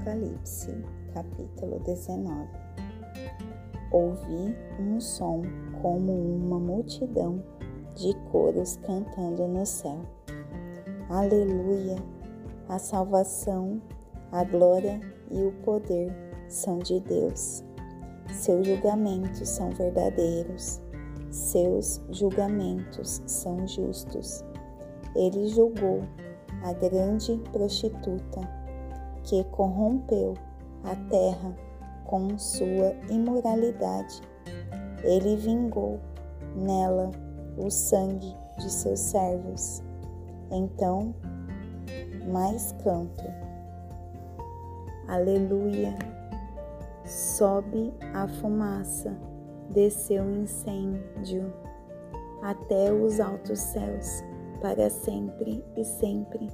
Apocalipse, capítulo 19. Ouvi um som como uma multidão de coros cantando no céu. Aleluia! A salvação, a glória e o poder são de Deus. Seus julgamentos são verdadeiros, seus julgamentos são justos. Ele julgou a grande prostituta que corrompeu a terra com sua imoralidade. Ele vingou nela o sangue de seus servos. Então, mais canto. Aleluia! Sobe a fumaça, desceu o incêndio até os altos céus para sempre e sempre.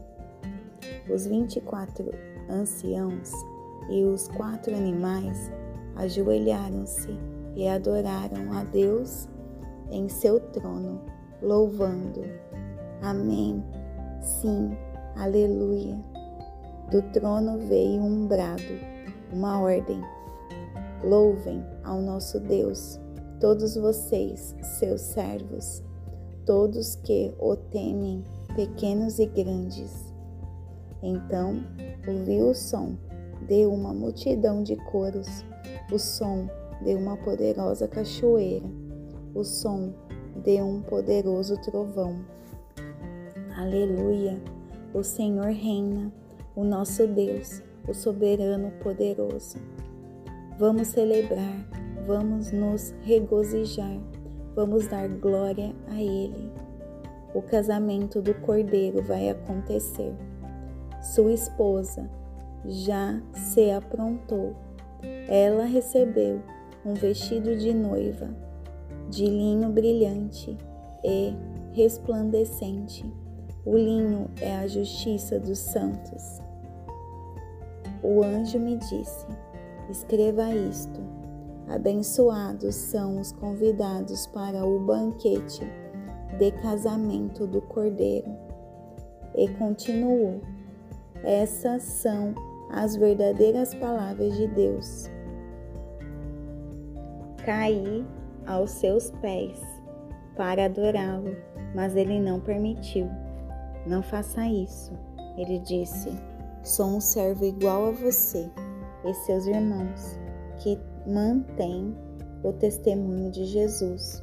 Os vinte e quatro anciãos e os quatro animais ajoelharam-se e adoraram a Deus em seu trono, louvando. Amém. Sim, aleluia. Do trono veio um brado, uma ordem. Louvem ao nosso Deus, todos vocês, seus servos todos que o temem, pequenos e grandes. Então ouvi o som de uma multidão de coros, o som de uma poderosa cachoeira, o som de um poderoso trovão. Aleluia! O Senhor reina, o nosso Deus, o soberano poderoso. Vamos celebrar, vamos nos regozijar Vamos dar glória a Ele. O casamento do cordeiro vai acontecer. Sua esposa já se aprontou. Ela recebeu um vestido de noiva, de linho brilhante e resplandecente. O linho é a justiça dos santos. O anjo me disse: Escreva isto Abençoados são os convidados para o banquete de casamento do Cordeiro. E continuou: Essas são as verdadeiras palavras de Deus. Caí aos seus pés para adorá-lo, mas ele não permitiu. Não faça isso, ele disse. Sou um servo igual a você e seus irmãos, que mantém o testemunho de Jesus.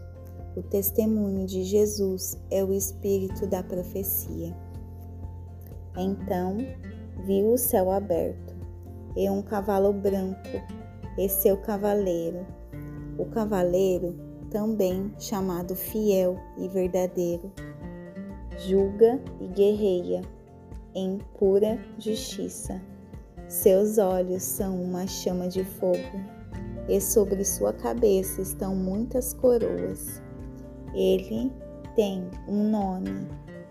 O testemunho de Jesus é o espírito da profecia. Então viu o céu aberto e um cavalo branco e seu cavaleiro. O cavaleiro, também chamado fiel e verdadeiro, julga e guerreia em pura justiça. Seus olhos são uma chama de fogo e sobre sua cabeça estão muitas coroas. Ele tem um nome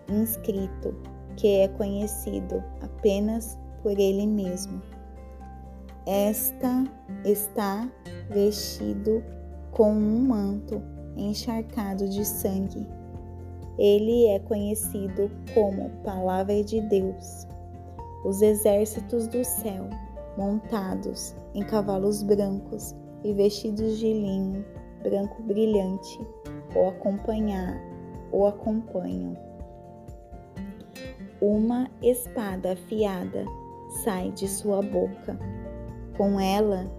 inscrito que é conhecido apenas por ele mesmo. Esta está vestido com um manto encharcado de sangue. Ele é conhecido como Palavra de Deus. Os exércitos do céu, montados em cavalos brancos, e vestidos de linho branco brilhante o acompanhar o acompanham. Uma espada afiada sai de sua boca. Com ela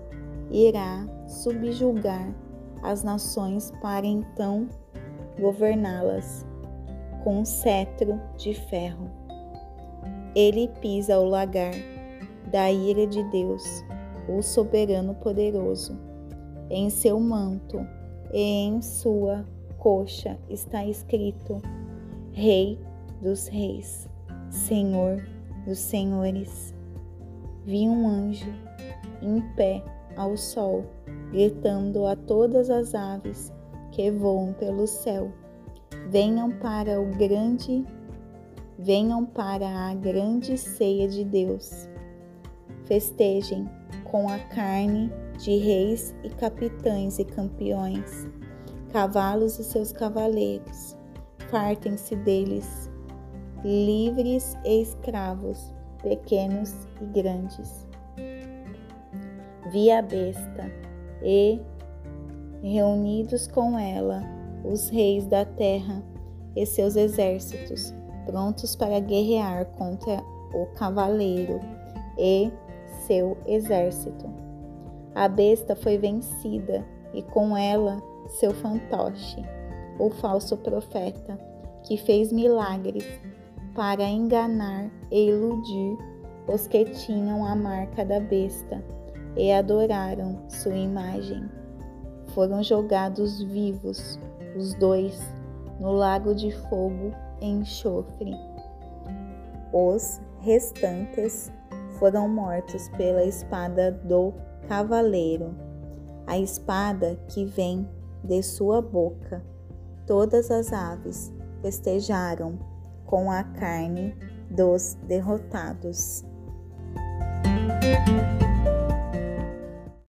irá subjugar as nações para então governá-las com um cetro de ferro. Ele pisa o lagar da ira de Deus, o soberano poderoso em seu manto e em sua coxa está escrito: Rei dos Reis, Senhor dos Senhores. Vi um anjo em pé ao sol, gritando a todas as aves que voam pelo céu: Venham para o grande, venham para a grande ceia de Deus. Festejem com a carne de reis e capitães e campeões, cavalos e seus cavaleiros. Fartem-se deles, livres e escravos, pequenos e grandes. vi a besta e, reunidos com ela, os reis da terra e seus exércitos, prontos para guerrear contra o cavaleiro e seu exército. A besta foi vencida e com ela seu fantoche, o falso profeta, que fez milagres para enganar e iludir os que tinham a marca da besta e adoraram sua imagem. Foram jogados vivos, os dois, no lago de fogo enxofre. Os restantes foram mortos pela espada do cavaleiro, a espada que vem de sua boca. Todas as aves festejaram com a carne dos derrotados.